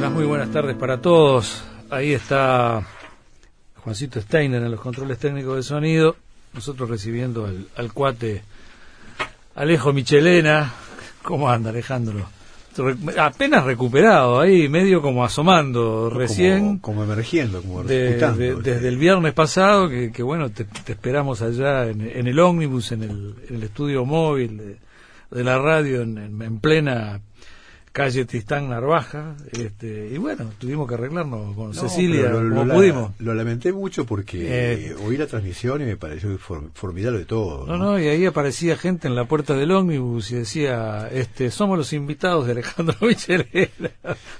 las muy buenas tardes para todos. Ahí está Juancito Steiner en los controles técnicos de sonido. Nosotros recibiendo al, al cuate Alejo Michelena. ¿Cómo anda Alejandro? Apenas recuperado, ahí medio como asomando recién. Como, como emergiendo, como de- desde el viernes pasado, que, que bueno, te, te esperamos allá en, en el ómnibus, en el, en el estudio móvil de, de la radio, en- en plena calle Tristán Narvaja. Este, y bueno, tuvimos que arreglarnos con No, Cecilia lo, como lo- pudimos. Lo lamenté mucho porque Eh. oí la transmisión y me pareció for- formidable de todo. No, no, y ahí aparecía gente en la puerta del ómnibus y decía, este, somos los invitados de Alejandro Michelena.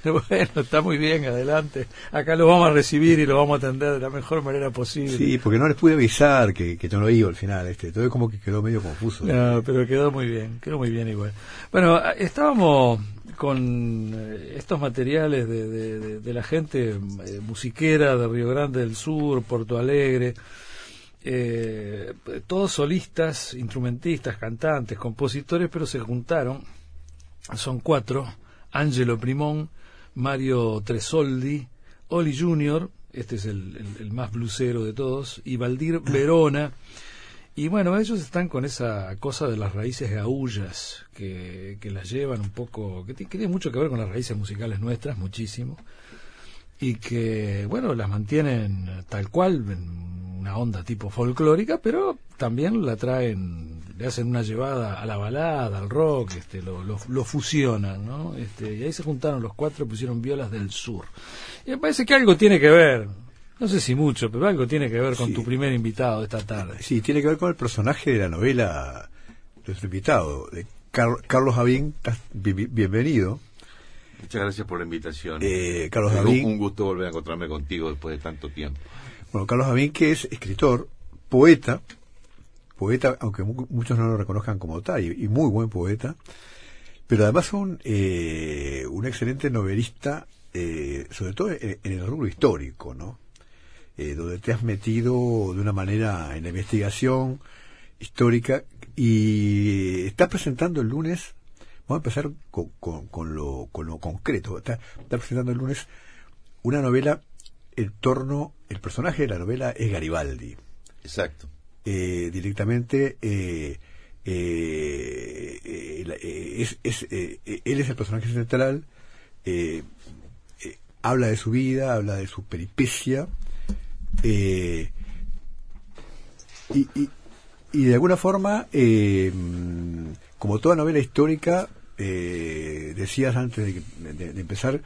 bueno, está muy bien, adelante. Acá lo vamos a recibir y lo vamos a atender de la mejor manera posible. Sí, porque no les pude avisar que, que yo no iba al final. Este, todo como que quedó medio confuso. No, pero quedó muy bien, quedó muy bien igual. Bueno, estábamos con eh, estos materiales de, de- de- de la gente eh, musiquera de Río Grande del Sur, Porto Alegre, eh, todos solistas, instrumentistas, cantantes, compositores, pero se juntaron, son cuatro, Angelo Primón, Mario Tresoldi, Oli Junior, este es el, el- el más blusero de todos, y Valdir Verona, y bueno, ellos están con esa cosa de las raíces gaullas que, que las llevan un poco, que, que tiene mucho que ver con las raíces musicales nuestras, muchísimo, y que, bueno, las mantienen tal cual, en una onda tipo folclórica, pero también la traen, le hacen una llevada a la balada, al rock, este, lo, lo, fusionan, ¿no? Este, y ahí se juntaron los cuatro pusieron violas del sur. Y me parece que algo tiene que ver, no sé si mucho, pero algo tiene que ver con Sí. tu primer invitado de esta tarde. Sí, tiene que ver con el personaje de la novela de nuestro invitado, de Car- Carlos Javín. Bienvenido. Muchas gracias por la invitación. Eh, Carlos Un- David. Un gusto volver a encontrarme contigo después de tanto tiempo. Bueno, Carlos Javín, que es escritor, poeta, poeta, aunque mu- muchos no lo reconozcan como tal, y, y muy buen poeta, pero además un, eh, un excelente novelista, eh, sobre todo en, en el rubro histórico, ¿no? Eh, donde te has metido de una manera en la investigación histórica y estás presentando el lunes, vamos a empezar con, con- con lo, con lo concreto, estás está presentando el lunes una novela en torno, el personaje de la novela es Garibaldi. Exacto. Eh, directamente, eh, eh, eh, eh, es, es, eh, eh, él es el personaje central, eh, eh, habla de su vida, habla de su peripecia, eh, y, y, y de alguna forma, eh, como toda novela histórica, eh, decías antes de, que- de- de empezar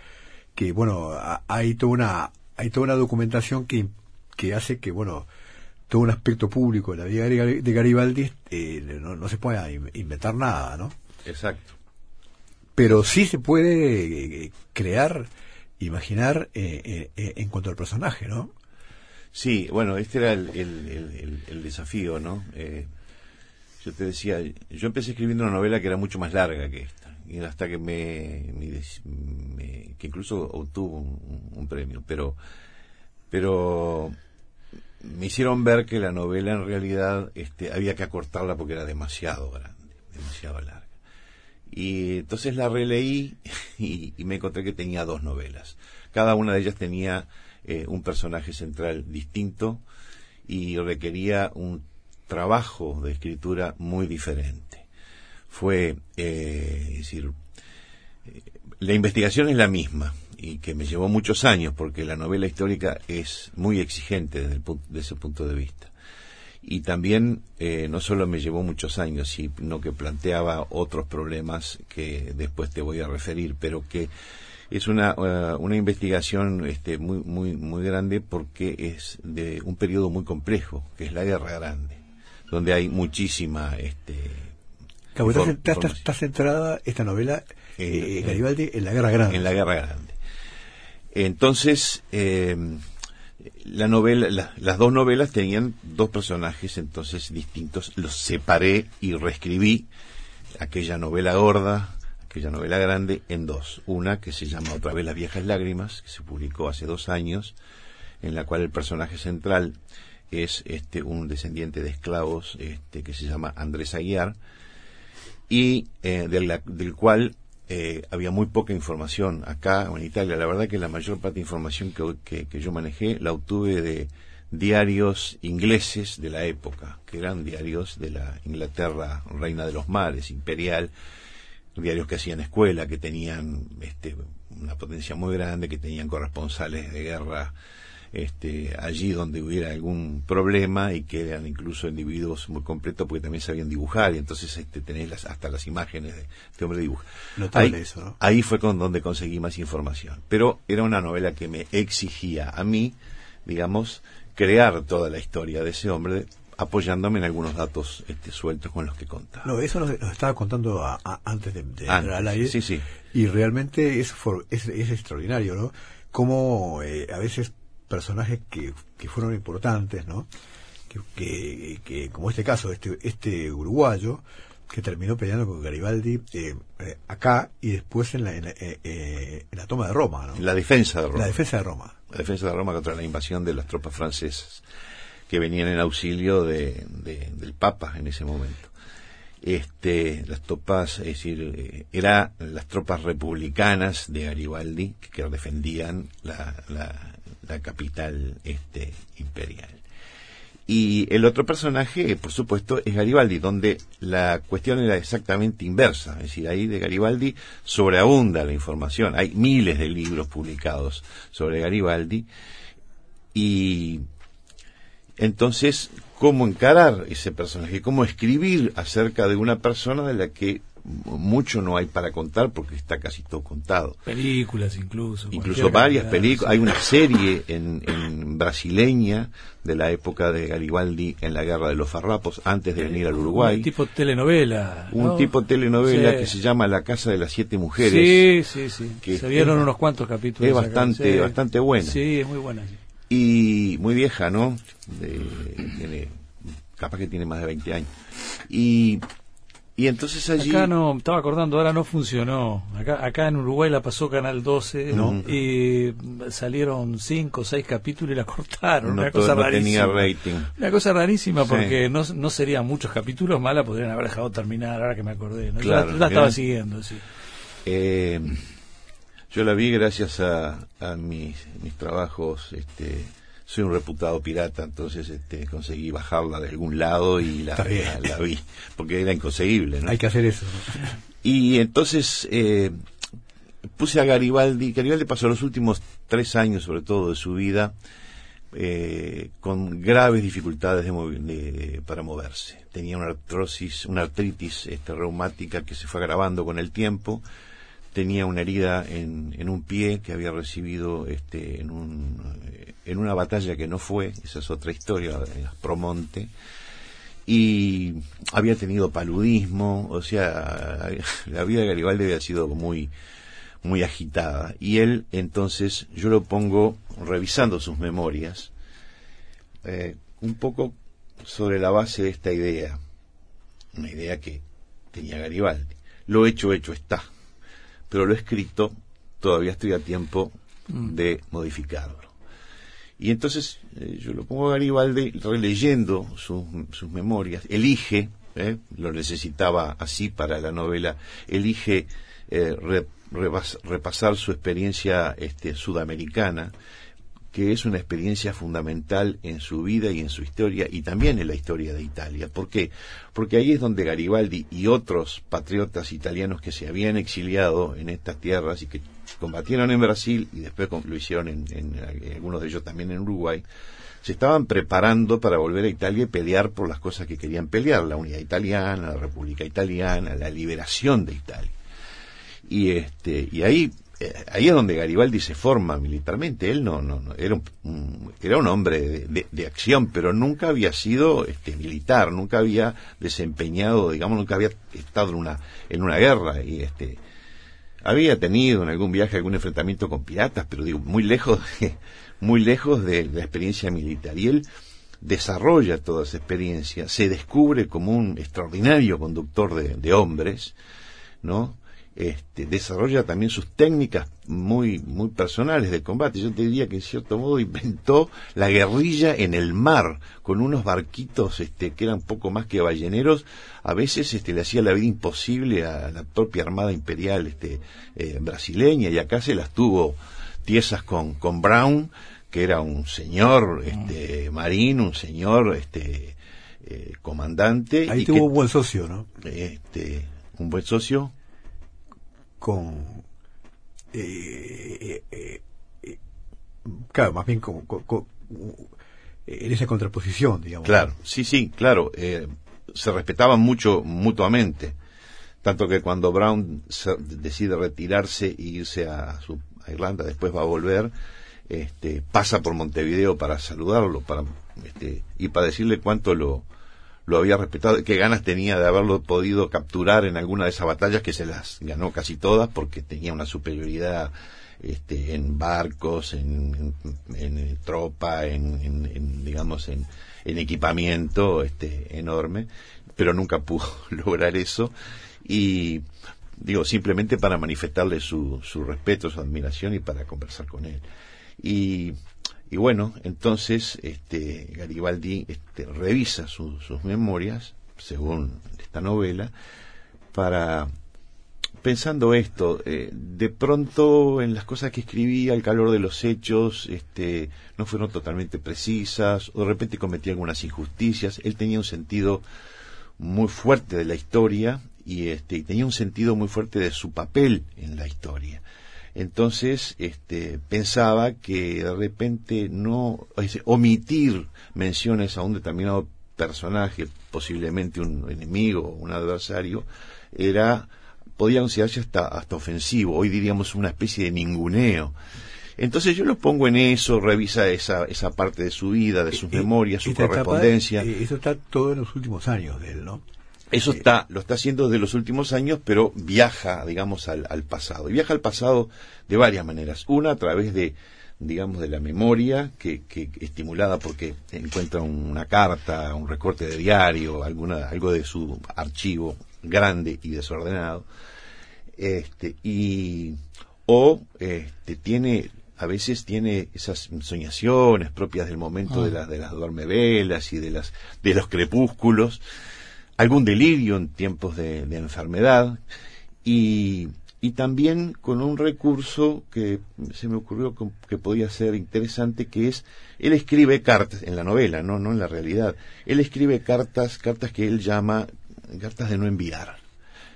que bueno ha- hay toda una hay toda una documentación que, que hace que bueno todo un aspecto público de la vida de Gari- de Garibaldi eh, no, no se pueda in- inventar nada, ¿no? Exacto. Pero sí se puede crear, imaginar eh, en cuanto al personaje, ¿no? Sí, bueno, este era el, el- desafío, ¿no? Eh, yo te decía, yo empecé escribiendo una novela que era mucho más larga que esta, y hasta que me, me- que incluso obtuvo un, un premio, pero, pero me hicieron ver que la novela en realidad este, había que acortarla porque era demasiado grande, demasiado larga. Y entonces la releí y, y me encontré que tenía dos novelas. Cada una de ellas tenía eh, un personaje central distinto y requería un trabajo de escritura muy diferente. Fue, eh, es decir, eh, la investigación es la misma y que me llevó muchos años porque la novela histórica es muy exigente desde, el ese punto de vista. Y también eh, no solo me llevó muchos años, sino que planteaba otros problemas que después te voy a referir, pero que es una, eh, una investigación este, muy, muy, muy grande porque es de un periodo muy complejo, que es la Guerra Grande, donde hay muchísima... Este, está, centrada esta novela eh, Eh, Garibaldi en la Guerra Grande. en la Guerra Grande. Entonces, eh, la novela, la- las dos novelas tenían dos personajes entonces distintos. Los separé y reescribí aquella novela gorda, aquella novela grande, en dos. Una que se llama otra vez Las viejas lágrimas, que se publicó hace dos años, en la cual el personaje central es este un descendiente de esclavos este, que se llama Andrés Aguiar y eh, del cual eh, había muy poca información acá en Italia. La verdad que la mayor parte de información que, que, yo manejé la obtuve de diarios ingleses de la época, que eran diarios de la Inglaterra reina de los mares, imperial, diarios que hacían escuela, que tenían este, una potencia muy grande, que tenían corresponsales de guerra este, allí donde hubiera algún problema y que eran incluso individuos muy completos porque también sabían dibujar y entonces este, tenés las, hasta las imágenes de este hombre dibuja. Ahí, eso, ahí fue con donde conseguí más información. Pero era una novela que me exigía a mí, digamos, crear toda la historia de ese hombre apoyándome en algunos datos este, sueltos con los que contaba. No, eso nos, estaba contando antes de, entrar al aire. Sí, sí. Y realmente es, es, es extraordinario, ¿no? Cómo eh, a veces personajes que, que fueron importantes, ¿no? Que, que, como este caso, este, este uruguayo, que terminó peleando con Garibaldi eh, eh, acá y después en la, en, en, la toma de Roma, ¿no? La defensa de Roma. La defensa de Roma. La defensa de Roma contra la invasión de las tropas francesas que venían en auxilio de, del Papa en ese momento. Este, las tropas, es decir, eh, eran las tropas republicanas de Garibaldi que defendían la, capital este, imperial. Y el otro personaje, por supuesto, es Garibaldi, donde la cuestión era exactamente inversa. Es decir, ahí de Garibaldi sobreabunda la información. Hay miles de libros publicados sobre Garibaldi. Y entonces, ¿cómo encarar ese personaje? ¿Cómo escribir acerca de una persona de la que mucho no hay para contar porque está casi todo contado. Películas incluso. Incluso varias películas. Hay una serie en, brasileña de la época de Garibaldi en la Guerra de los Farrapos antes de venir al Uruguay. Un tipo telenovela. Un tipo telenovela que se llama La Casa de las Siete Mujeres. Sí, sí, sí. Que se vieron unos cuantos capítulos. Es bastante, bastante buena. Sí, es muy buena. Y muy vieja, ¿no? tiene, capaz que tiene más de 20 años. Y y entonces allí... Acá no, estaba acordando, ahora no funcionó. Acá, acá en Uruguay la pasó Canal 12 y salieron cinco o seis capítulos y la cortaron. una cosa rarísima. rating. Una cosa rarísima porque no, no serían muchos capítulos, mala podrían haber dejado terminar, ahora que me acordé. ¿no? la, estaba siguiendo, sí. Eh, yo la vi gracias a, a mis, mis trabajos este, soy un reputado pirata, entonces este, conseguí bajarla de algún lado y la, la, vi, porque era inconseguible. ¿no? Hay que hacer eso. Y entonces eh, puse a Garibaldi, Garibaldi pasó los últimos tres años, sobre todo, de su vida, eh, con graves dificultades de, para moverse. Tenía una artrosis, una artritis este, reumática que se fue agravando con el tiempo tenía una herida en, en un pie que había recibido este, en, un, eh, en una batalla que no fue, esa es otra historia, en Promonte, y había tenido paludismo, o sea, la vida de Garibaldi había sido muy, muy agitada. Y él, entonces, yo lo pongo revisando sus memorias, eh, un poco sobre la base de esta idea, una idea que tenía Garibaldi. Lo hecho, hecho está pero lo he escrito, todavía estoy a tiempo mm. de modificarlo. Y entonces eh, yo lo pongo a Garibaldi releyendo sus memorias, elige, eh, lo necesitaba así para la novela, elige eh, repasar su experiencia este, sudamericana, que es una experiencia fundamental en su vida y en su historia y también en la historia de Italia. ¿Por qué? Porque ahí es donde Garibaldi y otros patriotas italianos que se habían exiliado en estas tierras y que combatieron en Brasil y después lo hicieron en, algunos de ellos también en Uruguay, se estaban preparando para volver a Italia y pelear por las cosas que querían pelear, la unidad italiana, la República Italiana, la liberación de Italia. Y este y ahí eh, ahí es donde Garibaldi se forma militarmente. Él no, no, era, un, era un hombre de, acción, pero nunca había sido este, militar, nunca había desempeñado, digamos, nunca había estado en una, en una guerra. Y este, había tenido en algún viaje algún enfrentamiento con piratas, pero digo, muy lejos, muy lejos de, la experiencia militar. Y él desarrolla toda esa experiencia, se descubre como un extraordinario conductor de, de hombres, ¿no? Este, desarrolla también sus técnicas muy, muy personales de combate. Yo te diría que en cierto modo inventó la guerrilla en el mar, con unos barquitos este, que eran poco más que balleneros. A veces este, le hacía la vida imposible a la propia Armada Imperial este, eh, brasileña y acá se las tuvo tiesas con, con Brown, que era un señor este, marino, un señor este, eh, comandante. Ahí tuvo un buen socio, ¿no? Este, un buen socio con eh, eh, eh, claro más bien con, en esa contraposición digamos. Claro sí sí claro se respetaban mucho mutuamente tanto que cuando Brown decide retirarse e irse a, su, a Irlanda después va a volver este, pasa por Montevideo para saludarlo para este, y para decirle cuánto lo lo había respetado, qué ganas tenía de haberlo podido capturar en alguna de esas batallas que se las ganó casi todas porque tenía una superioridad este, en barcos, en, en, tropa, en, digamos en, equipamiento este, enorme, pero nunca pudo lograr eso y digo simplemente para manifestarle su, su respeto, su admiración y para conversar con él. Y y bueno, entonces este, Garibaldi este, revisa sus memorias, según esta novela, para pensando esto, eh, de pronto en las cosas que escribía, el calor de los hechos, este, no fueron totalmente precisas, o de repente cometía algunas injusticias. Él tenía un sentido muy fuerte de la historia y, este, y tenía un sentido muy fuerte de su papel en la historia. Entonces, este, pensaba que de repente no, omitir menciones a un determinado personaje, posiblemente un enemigo o un adversario, era, podía considerarse hasta, hasta ofensivo, hoy diríamos una especie de ninguneo. Entonces yo lo pongo en eso, revisa esa, esa parte de su vida, de sus memorias, su correspondencia. Eh, eso está todo en los últimos años de él, ¿no? Eso está, lo está haciendo desde los últimos años, pero viaja, digamos, al, pasado. Y viaja al pasado de varias maneras. Una a través de, digamos, de la memoria, que, que estimulada porque encuentra una carta, un recorte de diario, alguna, algo de su archivo grande y desordenado. Este, y, o este, tiene a veces tiene esas soñaciones propias del momento de, ah. las de las duermevelas y de las de los crepúsculos algún delirio en tiempos de, enfermedad y, y, también con un recurso que se me ocurrió que podía ser interesante, que es, él escribe cartas, en la novela, no, no en la realidad, él escribe cartas, cartas que él llama cartas de no enviar,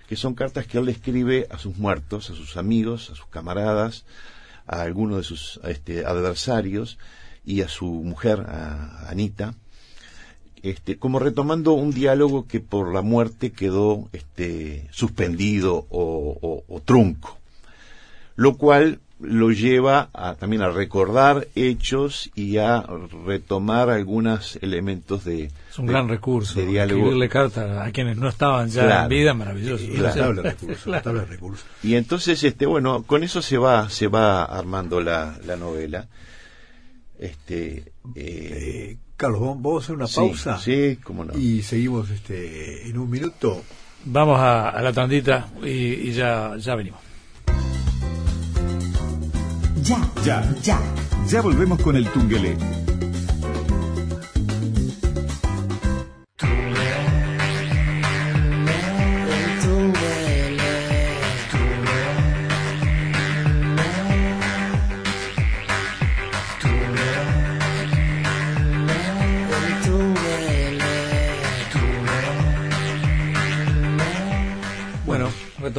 que son cartas que él escribe a sus muertos, a sus amigos, a sus camaradas, a algunos de sus este, adversarios y a su mujer, a Anita, este, como retomando un diálogo que por la muerte quedó este, suspendido o, trunco, lo cual lo lleva a, también a recordar hechos y a retomar algunos elementos de es un gran recurso de diálogo. escribirle carta a quienes no estaban ya en vida maravilloso. Y, y entonces este bueno con eso se va se va armando la, la novela. Este eh, eh Carlos, vamos a hacer una pausa. Sí, cómo no. Y seguimos este, en un minuto. Vamos a, la tandita y, ya, ya venimos. Ya, ya, ya. Ya volvemos con el Tungelé.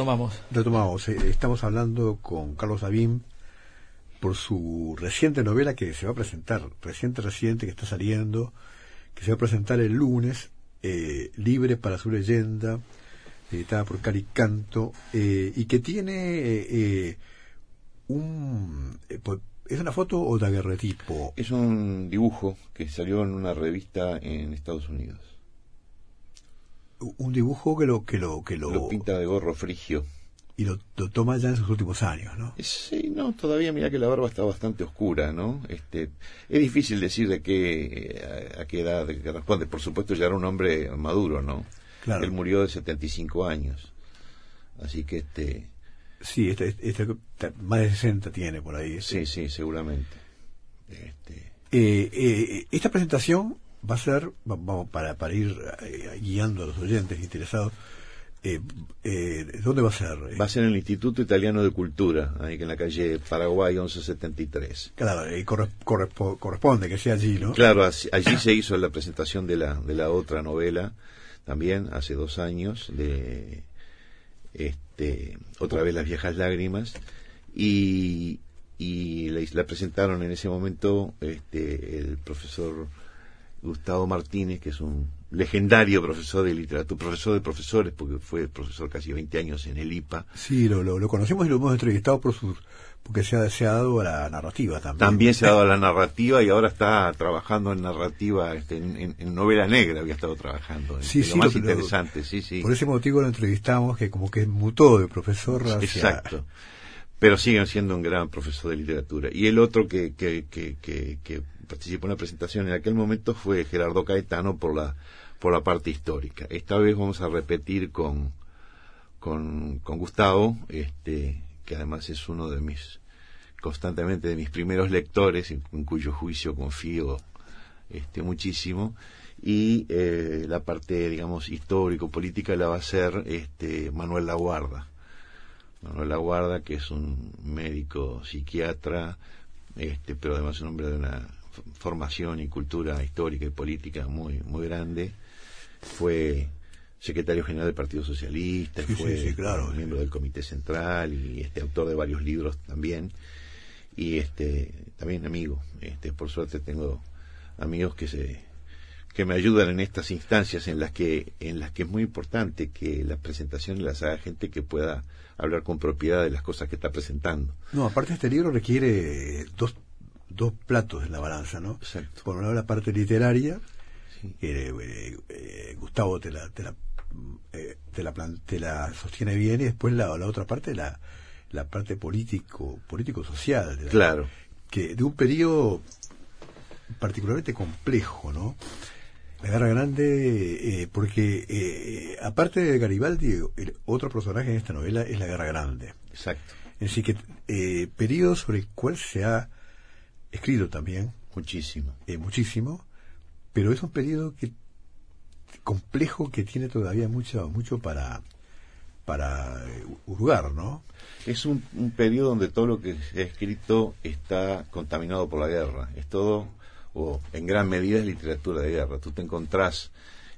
Retomamos. Retomamos. Eh, estamos hablando con Carlos Sabín por su reciente novela que se va a presentar, reciente, reciente, que está saliendo, que se va a presentar el lunes, eh, Libre para su leyenda, editada por Cari Canto, eh, y que tiene un... ¿Es una foto o daguerretipo? Es un dibujo que salió en una revista en Estados Unidos un dibujo que lo que lo que lo, pinta de gorro frigio y lo, toma ya en sus últimos años, ¿no? Sí, no, todavía mira que la barba está bastante oscura, ¿no? Este, es difícil decir de qué a, qué edad responde. Por supuesto, ya era un hombre maduro, ¿no? Claro. Él murió de 75 años, así que este Sí, este, este- este- más de 60 tiene por ahí. este. Sí, sí, seguramente. Este, Eh, eh, esta presentación va a ser, va- vamos, para, para ir eh, guiando a los oyentes interesados, eh, eh, ¿dónde va a ser? va a ser en el Instituto Italiano de Cultura, ahí que en la calle Paraguay 1173. Claro, eh, corre- correspo- corresponde que sea allí, ¿no? Claro, allí se hizo la presentación de la, de la otra novela, también hace dos años, de este, otra vez Las Viejas Lágrimas, y, y la, la presentaron en ese momento este, el profesor Gustavo Martínez, que es un legendario profesor de literatura, profesor de profesores, porque fue profesor casi 20 años en el IPA. Sí, lo, lo, lo conocemos y lo hemos entrevistado por sus, porque se ha, se ha dado a la narrativa también. También se ha dado a la narrativa y ahora está trabajando en narrativa, este, en, en- en novela negra había estado trabajando. Sí, lo sí, más lo- lo- interesante, sí, sí. Por ese motivo lo entrevistamos, que como que mutó de profesor hacia... Exacto. Pero siguen siendo un gran profesor de literatura. Y el otro que, que, que, que, que participó en la presentación en aquel momento fue Gerardo Caetano por la, por la parte histórica. Esta vez vamos a repetir con, con, Gustavo, este, que además es uno de mis, constantemente de mis primeros lectores, en, cuyo juicio confío este, muchísimo. Y eh, la parte, digamos, histórico-política la va a hacer este, Manuel Laguarda. Manuel Laguarda, que es un médico psiquiatra, este, pero además un hombre de una formación y cultura histórica y política muy, muy grande. Fue secretario general del Partido Socialista, Sí, sí, fue sí, claro. miembro del Comité Central y este autor de varios libros también. Y este también amigo. Este, por suerte tengo amigos que se que me ayudan en estas instancias en las que en las que es muy importante que las presentaciones las haga gente que pueda hablar con propiedad de las cosas que está presentando. No, aparte este libro requiere dos, dos platos en la balanza, ¿no? Exacto. Por un lado la parte literaria, Sí. que eh, eh, Gustavo te la, te la, eh, te la, plan- te la sostiene bien y después la, la otra parte, la, la parte político, político-social. de la- Claro. Que de un periodo particularmente complejo, ¿no? La Guerra Grande, eh, porque eh, aparte de Garibaldi, el otro personaje en esta novela es la Guerra Grande. Exacto. Decir, que eh, periodo sobre el cual se ha escrito también Muchísimo. eh, muchísimo, pero es un periodo que complejo que tiene todavía mucho mucho para para eh, hurgar, ¿no? Es un, un periodo donde todo lo que se ha escrito está contaminado por la guerra. Es todo, o en gran medida es literatura de guerra. Tú te encontrás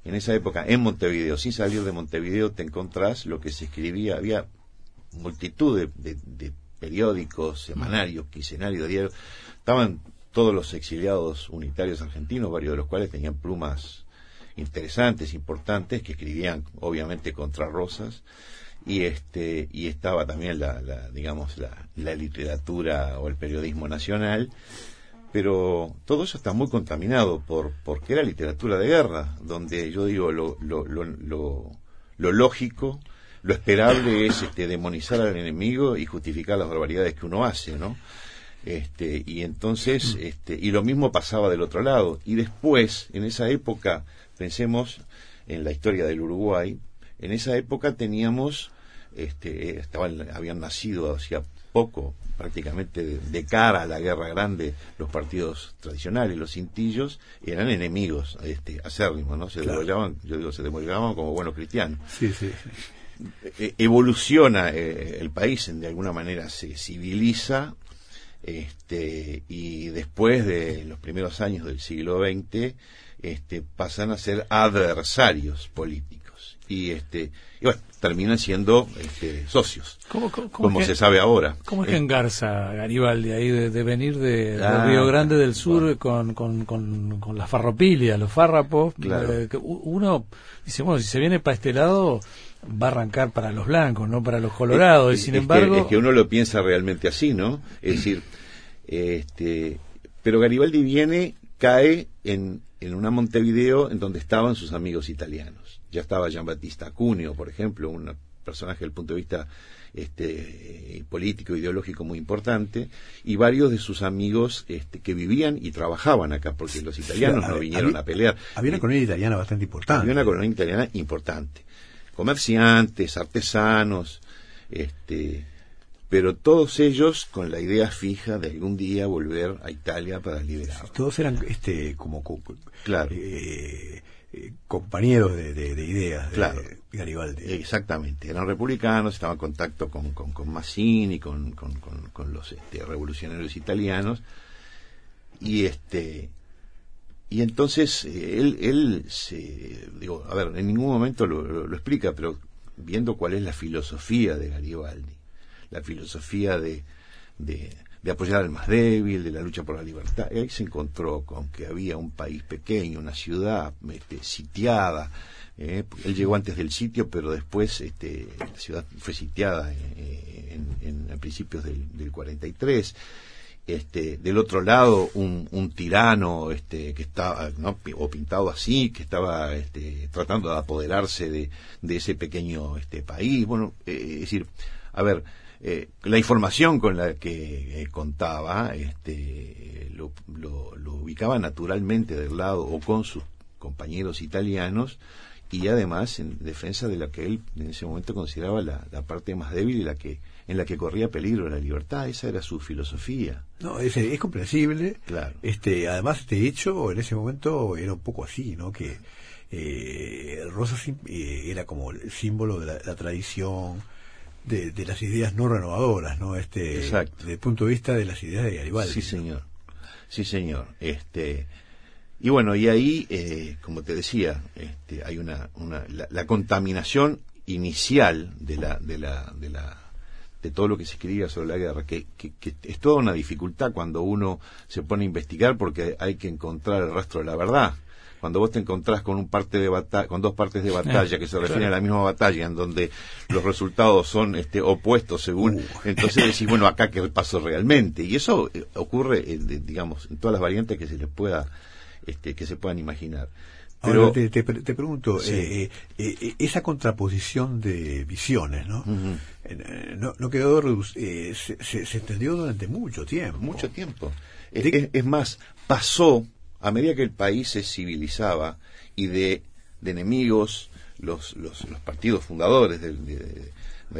en esa época en Montevideo, sin salir de Montevideo, te encontrás lo que se escribía. Había multitud de, periódicos, semanarios, quincenarios, diarios. Estaban todos los exiliados unitarios argentinos, varios de los cuales tenían plumas interesantes, importantes, que escribían obviamente contra Rosas y este y estaba también la, la, digamos la, la literatura o el periodismo nacional pero todo eso está muy contaminado por porque era literatura de guerra donde yo digo lo lo, lo, lo, lo lógico lo esperable es este demonizar al enemigo y justificar las barbaridades que uno hace no este y entonces este y lo mismo pasaba del otro lado y después en esa época pensemos en la historia del Uruguay en esa época teníamos este estaban habían nacido hacía poco prácticamente de, de cara a la guerra grande los partidos tradicionales los cintillos eran enemigos este acérrimos no se Claro. demollaban yo digo se demollaban como buenos cristianos Sí, sí. Eh, evoluciona eh, el país, en- de alguna manera se civiliza, este, y después de los primeros años del siglo XX, este, pasan a ser adversarios políticos. Y, este, y bueno, terminan siendo este, socios, ¿Cómo, cómo- cómo como se que- sabe ahora. ¿Cómo es que Eh, engarza Garibaldi ahí de, de venir de, de Ah, Río Grande del Sur bueno. con, con, con, con la farropilia, los fárrapos? Claro. Eh, que uno dice, bueno, si se viene para este lado, va a arrancar para los blancos, no para los colorados. Es- y sin es que- embargo, es que uno lo piensa realmente así, ¿no? Es decir, este, pero Garibaldi viene, cae en, en una Montevideo en donde estaban sus amigos italianos. Ya estaba Giambattista Cuneo, por ejemplo, un personaje desde el punto de vista este, político, ideológico muy importante, y varios de sus amigos este, que vivían y trabajaban acá, porque los italianos Sí, no había- vinieron había- a pelear. Había una colonia italiana bastante importante. había una colonia italiana importante. Comerciantes, artesanos, este, pero todos ellos con la idea fija de algún día volver a Italia para liberar. Todos eran este como Claro. eh, eh, compañeros de, de- de ideas de. Garibaldi. Exactamente, eran republicanos, estaban en contacto con, con, con Mazzini, con, con, con- con los este, revolucionarios italianos, y este y entonces eh, él, él se, digo, a ver, en ningún momento lo, lo- explica, pero viendo cuál es la filosofía de Garibaldi, la filosofía de, de, apoyar al más débil, de la lucha por la libertad, ahí se encontró con que había un país pequeño, una ciudad este, sitiada, eh, él llegó antes del sitio, pero después este, la ciudad fue sitiada eh, en, en- a principios del, del 43 este, del otro lado un, un tirano este, que estaba ¿no? O pintado así que estaba este, tratando de apoderarse de, ese pequeño este, país bueno eh, es decir a ver eh, la información con la que eh, contaba este, lo, ubicaba naturalmente del lado o con sus compañeros italianos y además en defensa de la que él en ese momento consideraba la parte más débil y la que en la que corría peligro la libertad esa era su filosofía No, es, es comprensible. Claro. Este, además, este hecho en ese momento era un poco así, ¿no? Que eh, Rosa eh, era como el símbolo de la, la tradición, de, de las ideas no renovadoras, ¿no? Este, Exacto. Desde el punto de vista de las ideas de Garibaldi. Sí, señor. Sí, señor. Este, y bueno, y ahí, eh, como te decía, este, hay una, una la, la contaminación inicial de la, de la, de la, de todo lo que se escribía sobre la guerra, que, que, que es toda una dificultad cuando uno se pone a investigar porque hay que encontrar el rastro de la verdad. Cuando vos te encontrás con un parte de batalla, con dos partes de batalla que se refieren a la misma batalla, en donde los resultados son este, opuestos según, entonces decís, bueno, acá qué pasó realmente. Y eso eh, ocurre, en, de- digamos, en todas las variantes que se les pueda, este, que se puedan imaginar. Pero, Ahora te, te, te pregunto, Sí. eh, eh, eh, esa contraposición de visiones, ¿no? Ujú. Eh, no, no quedó eh, se, se, se extendió durante mucho tiempo. mucho tiempo. Es, De- es- es más, pasó, a medida que el país se civilizaba y de, de enemigos, los, los, los partidos fundadores de, de-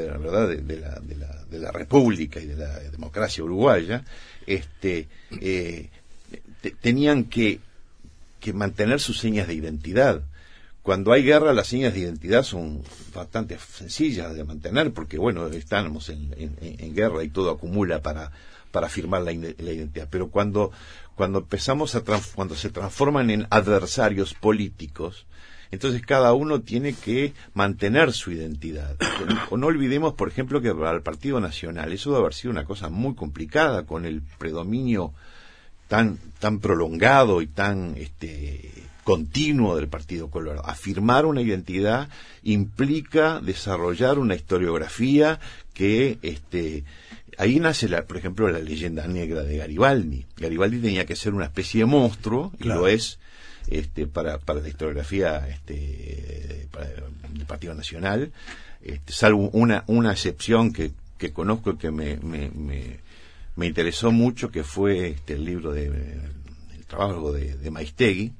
la verdad de, de la, de, la, de la República y de la democracia uruguaya, este, eh, te- tenían que, que mantener sus señas de identidad. Cuando hay guerra, las señas de identidad son bastante sencillas de mantener, porque bueno, estamos en, en- guerra y todo acumula para, para firmar la, la identidad. Pero cuando, cuando empezamos a cuando se transforman en adversarios políticos, entonces cada uno tiene que mantener su identidad. O no olvidemos, por ejemplo, que para el Partido Nacional eso debe haber sido una cosa muy complicada con el predominio tan tan prolongado y tan este continuo del Partido Colorado. Afirmar una identidad implica desarrollar una historiografía que este ahí nace la, por ejemplo la leyenda negra de Garibaldi. Garibaldi tenía que ser una especie de monstruo y lo es este para para la historiografía este para el Partido Nacional este, salvo una una excepción que que conozco y que me, me, me, me interesó mucho que fue este el libro de el trabajo de, de Maistegui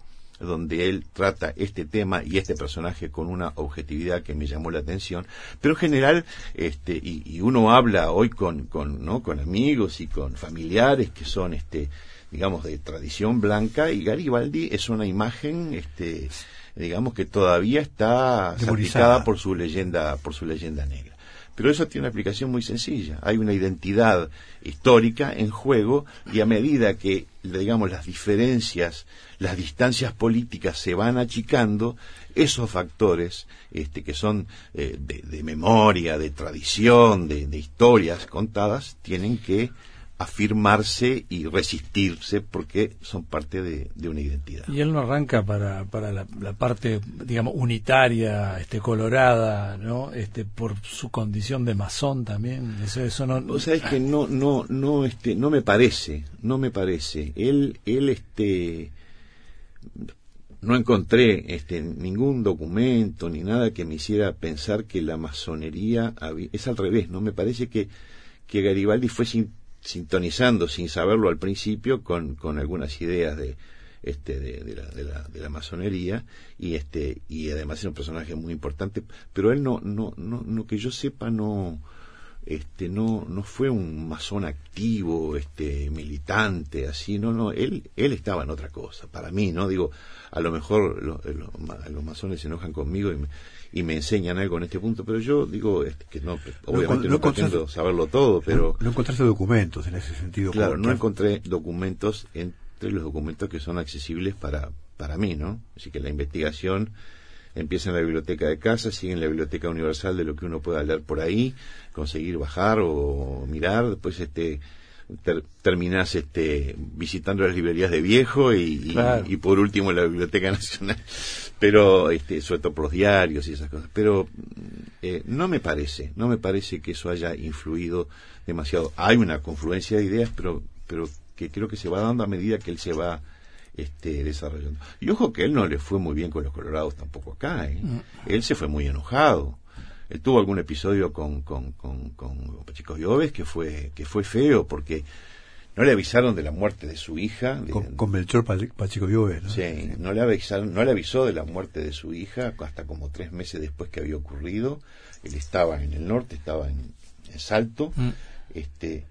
donde él trata este tema y este personaje con una objetividad que me llamó la atención. Pero en general este y, y uno habla hoy con con no con amigos y con familiares que son este digamos de tradición blanca y Garibaldi es una imagen este digamos que todavía está salpicada por su leyenda por su leyenda negra pero eso tiene una aplicación muy sencilla. Hay una identidad histórica en juego y a medida que, digamos, las diferencias, las distancias políticas se van achicando, esos factores este, que son eh, de, de memoria, de tradición, de, de historias contadas, tienen que afirmarse y resistirse porque son parte de, de una identidad. Y él no arranca para, para la, la parte, digamos, unitaria, este, colorada, ¿no? Este, por su condición de masón también. Eso, eso no. O sea, es que no, no, no, este, no me parece, no me parece. Él, él, este, no encontré, este, ningún documento ni nada que me hiciera pensar que la masonería había- es al revés. No me parece que, que Garibaldi fue sin- sintonizando sin saberlo al principio con, con algunas ideas de, este, de, de la, de, la, de la masonería y este, y además era un personaje muy importante, pero él no, no, no, no que yo sepa no, este no no fue un masón activo este militante así no no él él estaba en otra cosa para mí no digo a lo mejor los masones se enojan conmigo y me, y me enseñan algo en este punto pero yo digo este, que no obviamente no, pretendo saberlo todo pero no, encontraste documentos en ese sentido claro no encontré documentos entre los documentos que son accesibles para para mí no así que la investigación empieza en la biblioteca de casa, sigue en la biblioteca universal de lo que uno pueda leer por ahí, conseguir bajar o mirar, después este terminás este visitando las librerías de viejo y, y, por último la biblioteca nacional. Pero este sobre todo por los diarios y esas cosas. Pero eh, no me parece no me parece que eso haya influido demasiado. Hay una confluencia de ideas pero pero que creo que se va dando a medida que él se va este, desarrollando. Y ojo que él no le fue muy bien con los colorados tampoco acá. ¿eh? Él se fue muy enojado. Él tuvo algún episodio con, con, con, con Pachico Lloves que fue, que fue feo porque no le avisaron de la muerte de su hija. con, Melchor Pachico Lloves, ¿no? Sí, no le, avisaron, no le avisó de la muerte de su hija hasta como tres meses después que había ocurrido. Él estaba en el norte, estaba en, en Salto, mm. este,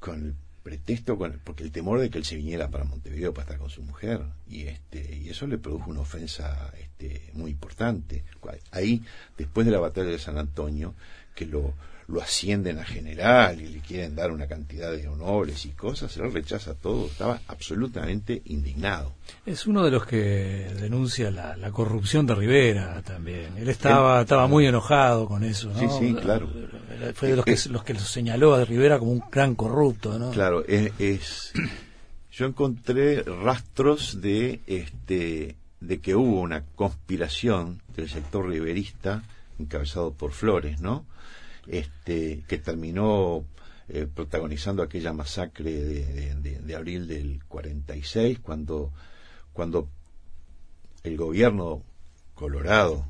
con el pretexto con, porque el temor de que él se viniera para Montevideo para estar con su mujer y este y eso le produjo una ofensa este, muy importante. Ahí después de la batalla de San Antonio que lo lo ascienden a general y le quieren dar una cantidad de honores y cosas, él rechaza todo, estaba absolutamente indignado. Es uno de los que denuncia la, corrupción de Rivera también. Él estaba, estaba muy enojado con eso, ¿no? Sí, sí, claro. Fue de los que, los que lo señaló a Rivera como un gran corrupto, ¿no? Claro, es, yo encontré rastros de este de que hubo una conspiración del sector riverista encabezado por Flores, ¿no? Este, que terminó eh, protagonizando aquella masacre de, abril del 46, cuando, cuando el gobierno colorado,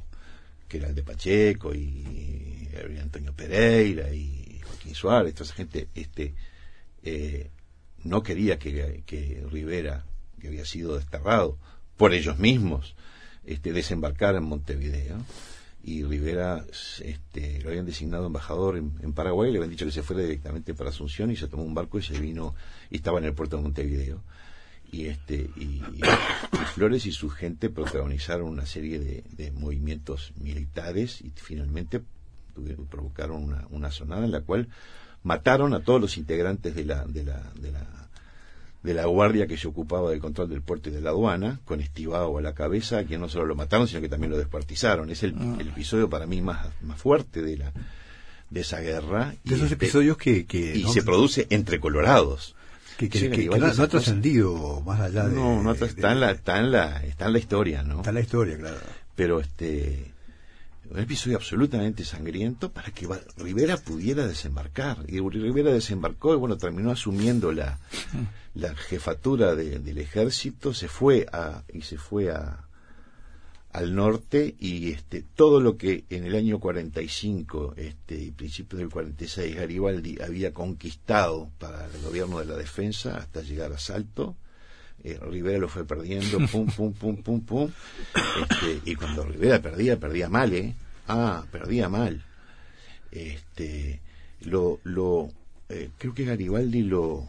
que era el de Pacheco y, Antonio Pereira y Joaquín Suárez, toda esa gente, este, eh, no quería que, que Rivera, que había sido desterrado por ellos mismos, este, desembarcara en Montevideo y Rivera este, lo habían designado embajador en, Paraguay, le habían dicho que se fuera directamente para Asunción y se tomó un barco y se vino y estaba en el puerto de Montevideo. Y, este, y, Flores y su gente protagonizaron una serie de, movimientos militares y finalmente provocaron una, una sonada en la cual mataron a todos los integrantes de la, de la, de la de la guardia que se ocupaba del control del puerto y de la aduana, con Estivado a la cabeza, a quien no solo lo mataron, sino que también lo descuartizaron. Es el, ah. episodio para mí más, más fuerte de la de esa guerra. De esos este, episodios que... y se produce entre colorados. Que, no, ha trascendido más allá de... No, no está, en la, está, en la, está en la historia, ¿no? Está en la historia, claro. Pero este un episodio absolutamente sangriento para que Rivera pudiera desembarcar. Y Rivera desembarcó y bueno, terminó asumiendo la, la jefatura del ejército, se fue a, y se fue a, al norte y este, todo lo que en el año 45 este, y principios del 46 Garibaldi había conquistado para el gobierno de la defensa hasta llegar a Salto, eh, Rivera lo fue perdiendo, pum, pum, pum, pum, pum. Este, y cuando Rivera perdía, perdía mal, ¿eh? Ah, perdía mal. Este, lo, lo, eh, creo que Garibaldi lo,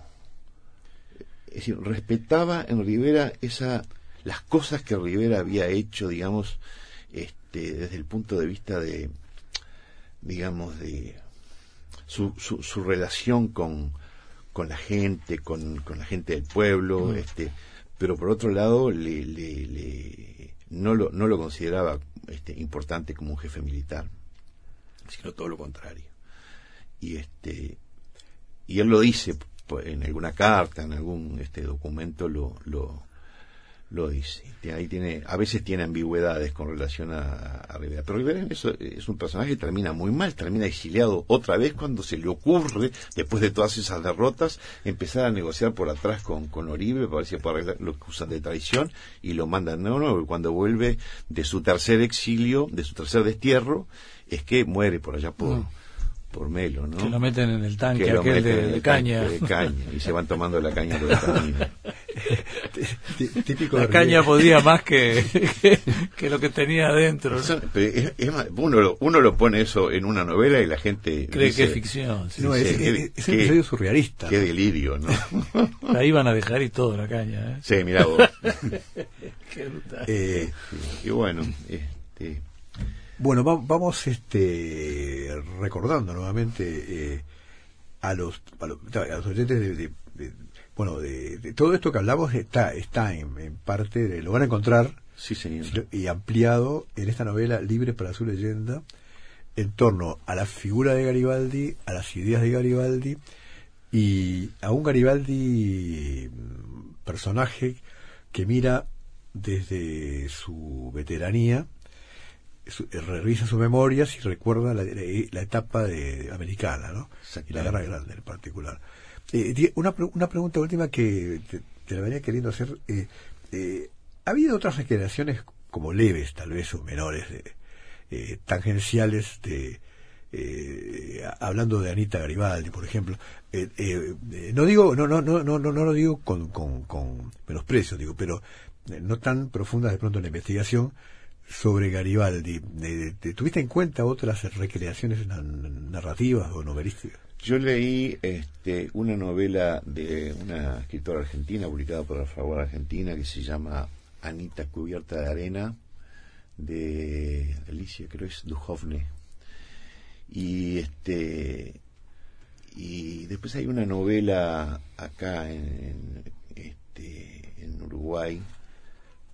es decir, respetaba en Rivera esa, las cosas que Rivera había hecho, digamos, este, desde el punto de vista de, digamos, de su, su, su relación con, con la gente, con, con la gente del pueblo, mm. este, pero por otro lado le, le, le, no, lo, no lo consideraba este, importante como un jefe militar, sino todo lo contrario. Y este y él lo dice en alguna carta, en algún este documento lo, lo, lo dice. Ahí tiene, a veces tiene ambigüedades con relación a, Rivera. Pero Rivera es, un personaje que termina muy mal, termina exiliado otra vez cuando se le ocurre, después de todas esas derrotas, empezar a negociar por atrás con, con Oribe para ver si puede lo que usan de traición y lo mandan de nuevo. Y cuando vuelve de su tercer exilio, de su tercer destierro, es que muere por allá por. Mm por Melo, ¿no? Que lo meten en el tanque aquel de, caña. y se van tomando la caña por el camino. Tí- Típico La caña Riego. podía más que, que, que lo que tenía adentro. Eso- pero es- es más, uno, lo, uno lo pone eso en una novela y la gente Cree dice, que es ficción. sí. No, es, Sí, es- es un qué- episodio surrealista. Qué delirio, ¿no? La iban a dejar y todo la caña. ¿eh? sí, mira vos. Qué brutal. Eh, Y bueno, este, Bueno, va- vamos este recordando nuevamente eh, a los a los, a los oyentes de, de- de- bueno de, de todo esto que hablamos está está en, en parte de, lo van a encontrar sí, señor. y ampliado en esta novela Libre para su leyenda en torno a la figura de Garibaldi, a las ideas de Garibaldi y a un Garibaldi mm, personaje que mira desde su veteranía, su- eh, revisa sus memorias y recuerda la, la- la etapa de, americana, ¿no? Y la guerra grande en particular. Eh, una, una pregunta última que te, la venía queriendo hacer. eh, eh, ¿Ha habido otras recreaciones como leves, tal vez, o menores, de, eh, tangenciales de... eh, hablando de Anita Garibaldi, por ejemplo, eh, eh, eh, no digo, no, no, no, no, no, no lo digo con, con, con menosprecio, digo, pero eh, no tan profundas de pronto en la investigación sobre Garibaldi. Eh, ¿te- ¿Tuviste en cuenta otras recreaciones narrativas o novelísticas? Yo leí este, una novela de una escritora argentina publicada por la Favor Argentina que se llama Anita cubierta de arena de Alicia, creo es Duhovne. Y este y después hay una novela acá en, en, este, en Uruguay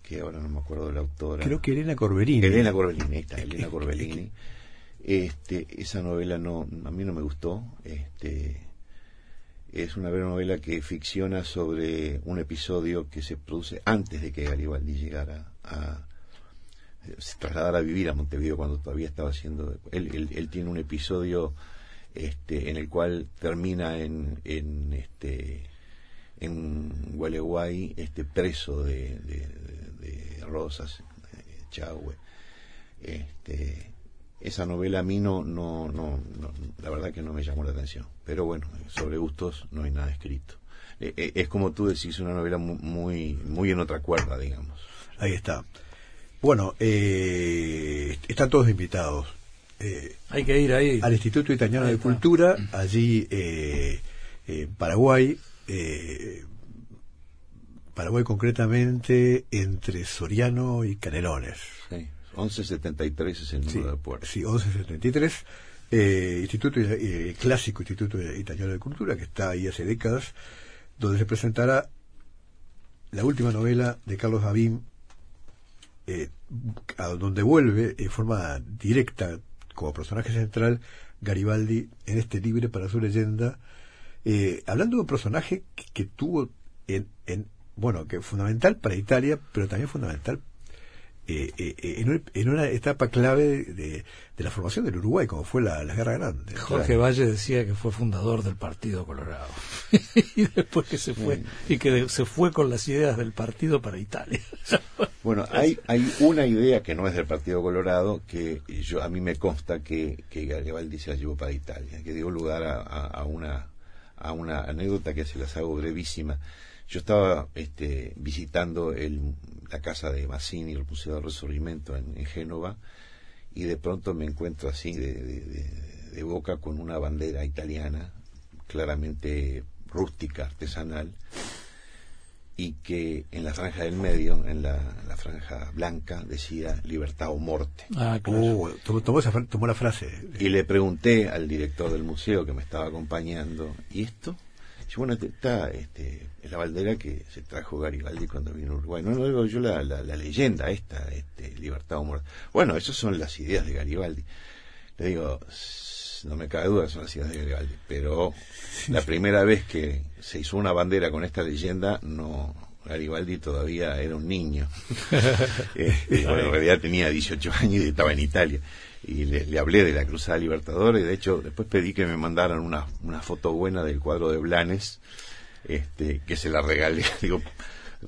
que ahora no me acuerdo de la autora. Creo que Elena Corberini. Elena Corbellini, ahí está, Elena Corbellini. Este, esa novela no, a mí no me gustó. Este, es una novela que ficciona sobre un episodio que se produce antes de que Garibaldi llegara a se trasladara a vivir a Montevideo cuando todavía estaba haciendo él, tiene un episodio este en el cual termina en, en este en Gualeguay este preso de, de, de- Rosas eh, este esa novela a mí no, no, no, no- la verdad que no me llamó la atención pero bueno sobre gustos no hay nada escrito Eh, eh, es como tú decís una novela mu- muy muy en otra cuerda digamos Ahí está. Bueno, eh, están todos invitados. Eh, Hay que ir ahí. al Instituto Italiano de. Cultura, allí eh, en Paraguay, eh, Paraguay concretamente entre Soriano y Canelones. sí. 1173 es el número Sí, de puerta sí 1173. Eh, Instituto eh, Clásico Instituto Italiano de Cultura, que está ahí hace décadas, donde se presentará la última novela de Carlos Davín, eh, a donde vuelve en forma directa como personaje central Garibaldi en este libre para su leyenda, eh, hablando de un personaje que, que tuvo en, en bueno que fundamental para Italia, pero también fundamental eh, eh, en, un- en una etapa clave de, de la formación del Uruguay, como fue la, la Guerra Grande. Jorge Valle decía que fue fundador del Partido Colorado. y después que se fue, y que de- se fue con las ideas del partido para Italia. Bueno, hay, hay una idea que no es del Partido Colorado que yo a mí me consta que, que Garibaldi se la llevó para Italia, que dio lugar a, a- a una a una anécdota que se las hago brevísima. Yo estaba este, visitando el, la casa de Mazzini, el Museo del Resurgimiento en, en Génova, y de pronto me encuentro así de, de- de- de boca con una bandera italiana, claramente rústica, artesanal, y que en la franja del medio, en la, la franja blanca, decía libertad o muerte. Ah, claro. Oh, tomó, tomó esa tomó la frase. Y le pregunté al director del museo que me estaba acompañando, ¿y esto? Bueno, está, este, es la bandera que se trajo Garibaldi cuando vino a Uruguay. No, no digo yo la, la, la leyenda esta, este, libertad o muerte. Bueno, esas son las ideas de Garibaldi. Le digo, "S- no me cabe duda, son las ideas de Garibaldi, pero la primera vez que se hizo una bandera con esta leyenda, no, Garibaldi todavía era un niño. Bueno, en realidad tenía 18 años y estaba en Italia. Y le, le hablé de la Cruzada Libertadores. De hecho, después pedí que me mandaran una, una foto buena del cuadro de Blanes, este, que se la regalé. Digo,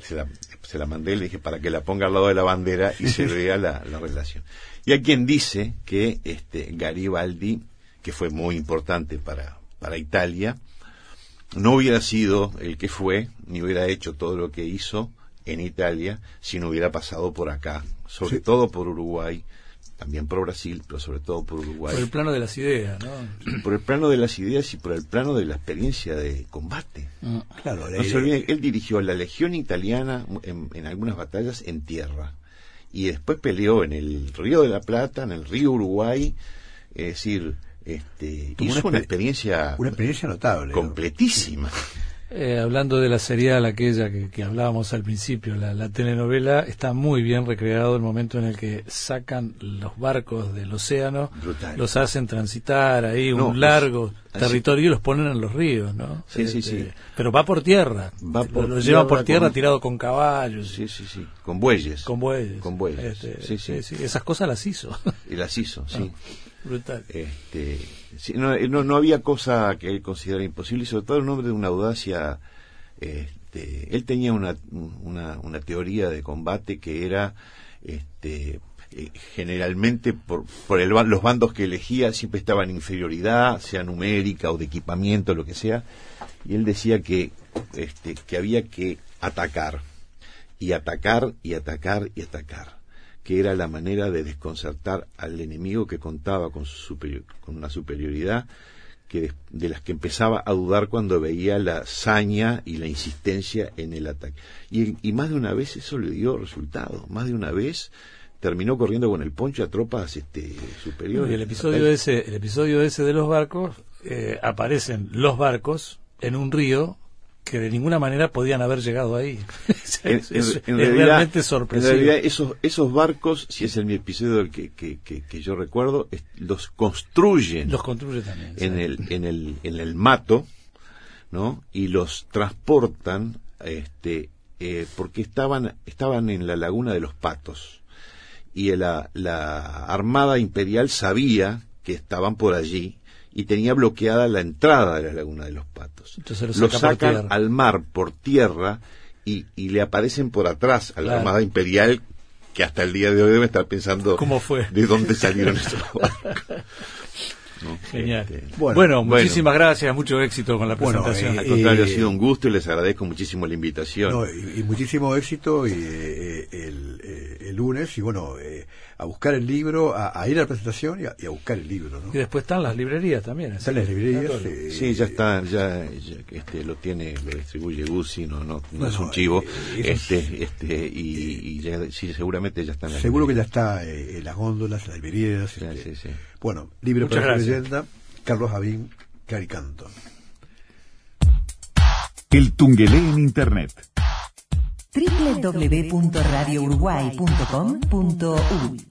se la, se la mandé, le dije para que la ponga al lado de la bandera y se vea la, la relación. Y hay quien dice que este Garibaldi, que fue muy importante para, para Italia, no hubiera sido el que fue, ni hubiera hecho todo lo que hizo en Italia si no hubiera pasado por acá, sobre todo por Uruguay, también por Brasil, pero sobre todo por Uruguay. Por el plano de las ideas, ¿no? Por el plano de las ideas y por el plano de la experiencia de combate. Mm. Claro, no se olviden, él dirigió la Legión Italiana en, en, algunas batallas en tierra y después peleó en el Río de la Plata, en el Río Uruguay, es decir, este, hizo una, experiencia una experiencia notable completísima eh, hablando de la serial aquella que, hablábamos al principio, la, telenovela, está muy bien recreado el momento en el que sacan los barcos del océano, los hacen transitar ahí un largo territorio y los ponen en los ríos, ¿no? Sí, sí, sí. Este, pero va por tierra, va por lo llevan por tierra tirado con caballos. Sí, sí, sí, con bueyes. Con bueyes. Con bueyes. Este, sí, sí. Esas cosas las hizo. Y las hizo, sí. Brutal. Este, no, no, había cosa que él considerara imposible, y sobre todo el nombre de una audacia. Este, él tenía una, una, una, teoría de combate que era este, eh, generalmente por, por el, los bandos que elegía siempre estaban en inferioridad, sea numérica o de equipamiento, lo que sea, y él decía que, este, que había que atacar, y atacar, y atacar, y atacar que era la manera de desconcertar al enemigo que contaba con, su con una superioridad que de, las que empezaba a dudar cuando veía la saña y la insistencia en el ataque. Y, más de una vez eso le dio resultado, más de una vez terminó corriendo con el poncho a tropas este, superiores. Y el episodio ese, el episodio ese de los barcos, eh, aparecen los barcos en un río que de ninguna manera podían haber llegado ahí. es, realmente sorpresivo. En realidad, esos, esos barcos, si es el mi episodio que, que, que, yo recuerdo, los construyen. Los construyen también. En, el, en, el, en el mato, ¿no? Y los transportan, este, eh, porque estaban, estaban en la laguna de los patos. Y la, la Armada Imperial sabía que estaban por allí y tenía bloqueada la entrada de la laguna de los patos. Entonces lo, sacan al mar por tierra y, y, le aparecen por atrás a la Armada Imperial que hasta el día de hoy debe estar pensando ¿Cómo fue? de dónde salieron esos barcos. Genial. Este, bueno, muchísimas gracias, mucho éxito con la presentación. Eh, al contrario, ha sido un gusto y les agradezco muchísimo la invitación. y, muchísimo éxito y, eh, el, eh, el, lunes y bueno, a buscar el libro, a, ir a la presentación y a, buscar el libro. ¿no? Y después están las librerías también. Están las librerías. sí, ya están, ya, este, lo tiene, lo distribuye Guzzi, no, no, no, es un chivo. este, este, y, sí, seguramente ya están. Seguro que ya está en las góndolas, las librerías. Sí, este, sí, sí. Bueno, libre para leyenda, Carlos Javín, Caricanto. El Tungelé en Internet. www.radiouruguay.com.uy